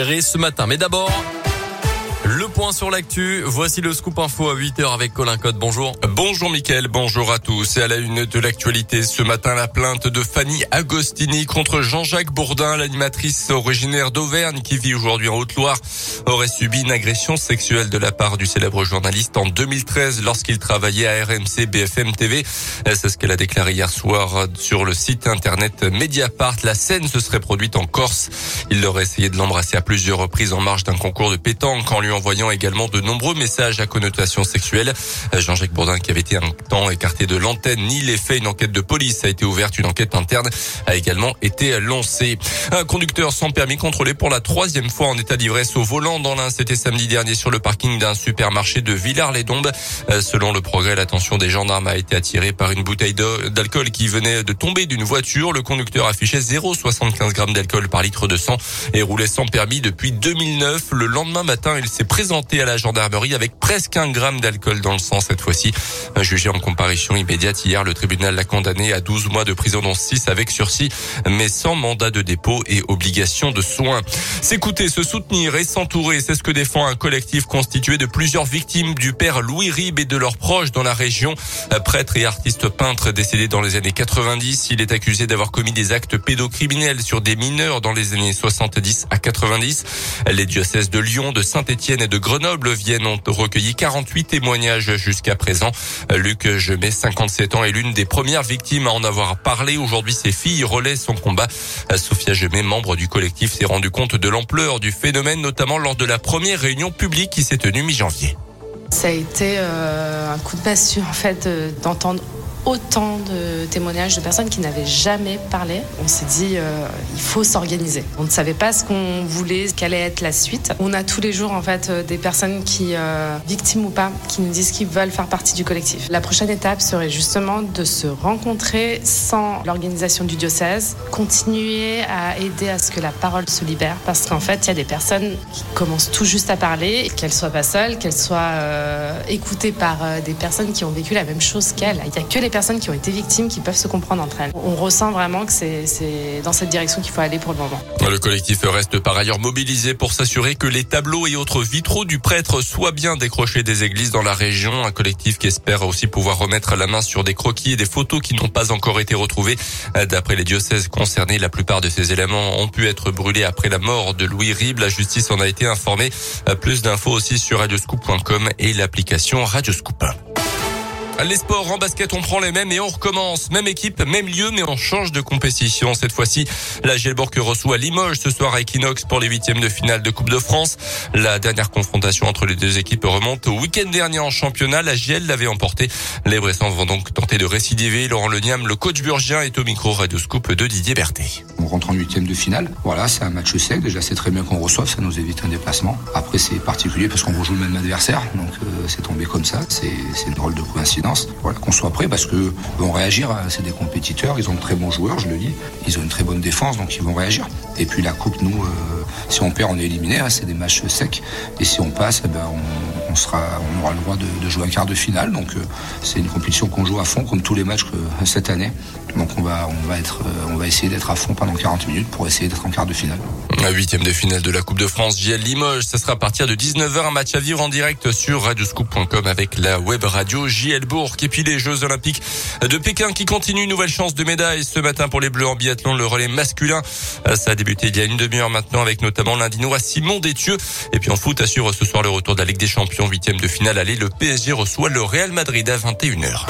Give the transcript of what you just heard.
ce matin. Mais d'abord... Le point sur l'actu, voici le scoop info à 8h avec Colin Code. Bonjour. Bonjour Mickaël, bonjour à tous. Et à la une de l'actualité, ce matin, la plainte de Fanny Agostini contre Jean-Jacques Bourdin, l'animatrice originaire d'Auvergne qui vit aujourd'hui en Haute-Loire, aurait subi une agression sexuelle de la part du célèbre journaliste en 2013 lorsqu'il travaillait à RMC BFM TV. C'est ce qu'elle a déclaré hier soir sur le site internet Mediapart. La scène se serait produite en Corse. Il aurait essayé de l'embrasser à plusieurs reprises en marge d'un concours de pétanque en lui envoyant également de nombreux messages à connotation sexuelle. Jean-Jacques Bourdin, qui avait été un temps écarté de l'antenne, ni les faits. Une enquête de police a été ouverte. Une enquête interne a également été lancée. Un conducteur sans permis contrôlé pour la troisième fois en état d'ivresse au volant dans l'un. C'était samedi dernier sur le parking d'un supermarché de Villars-les-Dombes. Selon le progrès, l'attention des gendarmes a été attirée par une bouteille d'alcool qui venait de tomber d'une voiture. Le conducteur affichait 0,75 grammes d'alcool par litre de sang et roulait sans permis depuis 2009. Le lendemain matin, il s'est présenté à la gendarmerie avec presque un gramme d'alcool dans le sang cette fois-ci. Jugé en comparution immédiate hier, le tribunal l'a condamné à 12 mois de prison dont 6 avec sursis, mais sans mandat de dépôt et obligation de soins. S'écouter, se soutenir et s'entourer, c'est ce que défend un collectif constitué de plusieurs victimes du père Louis Rib et de leurs proches dans la région. Prêtre et artiste peintre décédé dans les années 90, il est accusé d'avoir commis des actes pédocriminels sur des mineurs dans les années 70 à 90. Les diocèses de Lyon, de Saint-Étienne et de Grenoble viennent ont recueilli 48 témoignages jusqu'à présent. Luc Gemet, 57 ans, est l'une des premières victimes à en avoir parlé. Aujourd'hui, ses filles relaient son combat. Sophia Gemet, membre du collectif, s'est rendu compte de l'ampleur du phénomène, notamment lors de la première réunion publique qui s'est tenue mi-janvier. Ça a été euh, un coup de massue en fait d'entendre autant de témoignages de personnes qui n'avaient jamais parlé. On s'est dit, euh, il faut s'organiser. On ne savait pas ce qu'on voulait, quelle allait être la suite. On a tous les jours, en fait, euh, des personnes qui, euh, victimes ou pas, qui nous disent qu'ils veulent faire partie du collectif. La prochaine étape serait justement de se rencontrer sans l'organisation du diocèse, continuer à aider à ce que la parole se libère, parce qu'en fait, il y a des personnes qui commencent tout juste à parler, qu'elles soient pas seules, qu'elles soient écoutées par des personnes qui ont vécu la même chose qu'elles. Il n'y a que les personnes qui ont été victimes qui peuvent se comprendre entre elles. On ressent vraiment que c'est dans cette direction qu'il faut aller pour le moment. Le collectif reste par ailleurs mobilisé pour s'assurer que les tableaux et autres vitraux du prêtre soient bien décrochés des églises dans la région. Un collectif qui espère aussi pouvoir remettre la main sur des croquis et des photos qui n'ont pas encore été retrouvés. D'après les diocèses concernés, la plupart de ces éléments ont pu être brûlés après la mort de Louis Rib. La justice en a été informée. Plus d'infos aussi sur radioscoop.com et l'application Radioscoop. Les sports en basket, on prend les mêmes et on recommence. Même équipe, même lieu, mais on change de compétition. Cette fois-ci, la Gelbourg reçoit Limoges ce soir à Equinox pour les huitièmes de finale de Coupe de France. La dernière confrontation entre les deux équipes remonte au week-end dernier en championnat. La GL l'avait emporté. Les Bressans vont donc tenter de récidiver. Laurent Leniam, le coach burgien, est au micro Radio Scoop de Didier Berthet. On rentre en huitième de finale. Voilà, c'est un match sec. Déjà, c'est très bien qu'on reçoive. Ça nous évite un déplacement. Après, c'est particulier parce qu'on rejoue le même adversaire. Donc, euh, c'est tombé comme ça. C'est une drôle de coïncidence. Qu'on soit prêt parce que vont réagir. C'est des compétiteurs, ils ont de très bons joueurs, je le dis. Ils ont une très bonne défense, donc ils vont réagir. Et puis la coupe, nous, euh, si on perd, on est éliminé. Hein. C'est des matchs secs. Et si on passe, eh ben, on, on aura le droit de, jouer un quart de finale. Donc euh, c'est une compétition qu'on joue à fond, comme tous les matchs cette année. Donc on va, on va être, euh, on va essayer d'être à fond pendant 40 minutes pour essayer d'être en quart de finale. La huitième de finale de la Coupe de France, JL Limoges. Ça sera à partir de 19h, un match à vivre en direct sur radioscoop.com avec la web radio JL Bourg. Et puis les Jeux Olympiques de Pékin qui continuent. Nouvelle chance de médaille ce matin pour les Bleus en biathlon. Le relais masculin, ça a débuté il y a une demi-heure maintenant avec notamment l'Indinois Simon Détieux. Et puis en foot, assure ce soir le retour de la Ligue des Champions. Huitième de finale, allez, le PSG reçoit le Real Madrid à 21h.